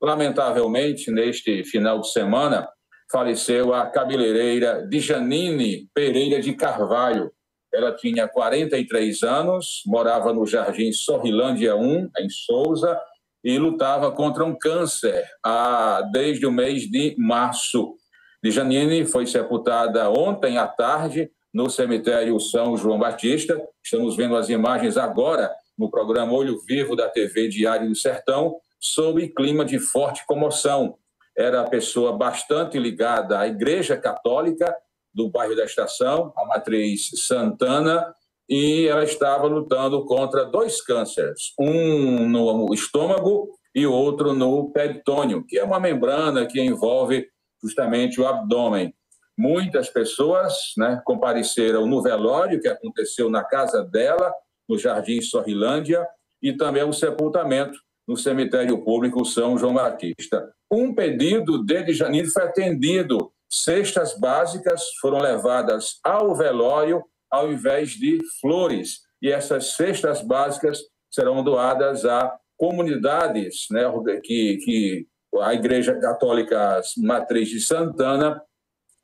Lamentavelmente, neste final de semana, faleceu a cabeleireira Djanine Pereira de Carvalho. Ela tinha 43 anos, morava no Jardim Sorrilândia 1, em Souza, e lutava contra um câncer ah, desde o mês de março. Djanine foi sepultada ontem à tarde no cemitério São João Batista. Estamos vendo as imagens agora no programa Olho Vivo da TV Diário do Sertão, sob clima de forte comoção. Era pessoa bastante ligada à Igreja Católica do bairro da Estação, a matriz Santana, e ela estava lutando contra dois cânceres, um no estômago e outro no peritônio, que é uma membrana que envolve justamente o abdômen. Muitas pessoas né, compareceram no velório que aconteceu na casa dela, no Jardim Sorrilândia, e também o sepultamento no cemitério público São João Batista. Um pedido de Janine foi atendido. Cestas básicas foram levadas ao velório ao invés de flores. E essas cestas básicas serão doadas a comunidades né, que, que a Igreja Católica Matriz de Santana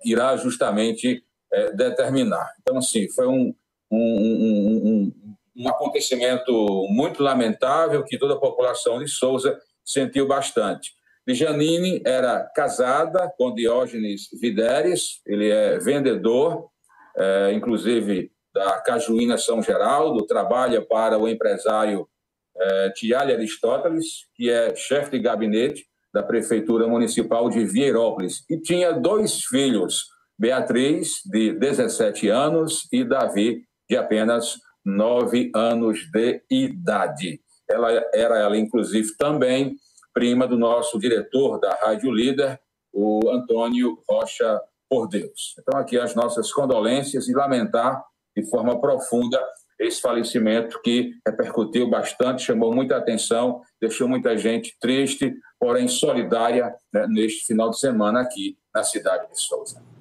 irá justamente é, determinar. Então, assim, foi um, um, um, um, acontecimento muito lamentável que toda a população de Souza sentiu bastante. Janine era casada com Diógenes Videres, ele é vendedor, é, inclusive da Cajuína São Geraldo, trabalha para o empresário é, Tiale Aristóteles, que é chefe de gabinete da Prefeitura Municipal de Vieirópolis. E tinha dois filhos, Beatriz, de 17 anos, e Davi, de apenas 9 anos de idade. Ela era, ela, inclusive, também prima do nosso diretor da Rádio Líder, o Antônio Rocha por Deus. Então, aqui as nossas condolências e lamentar de forma profunda esse falecimento que repercutiu bastante, chamou muita atenção, deixou muita gente triste, porém solidária né, neste final de semana aqui na cidade de Souza.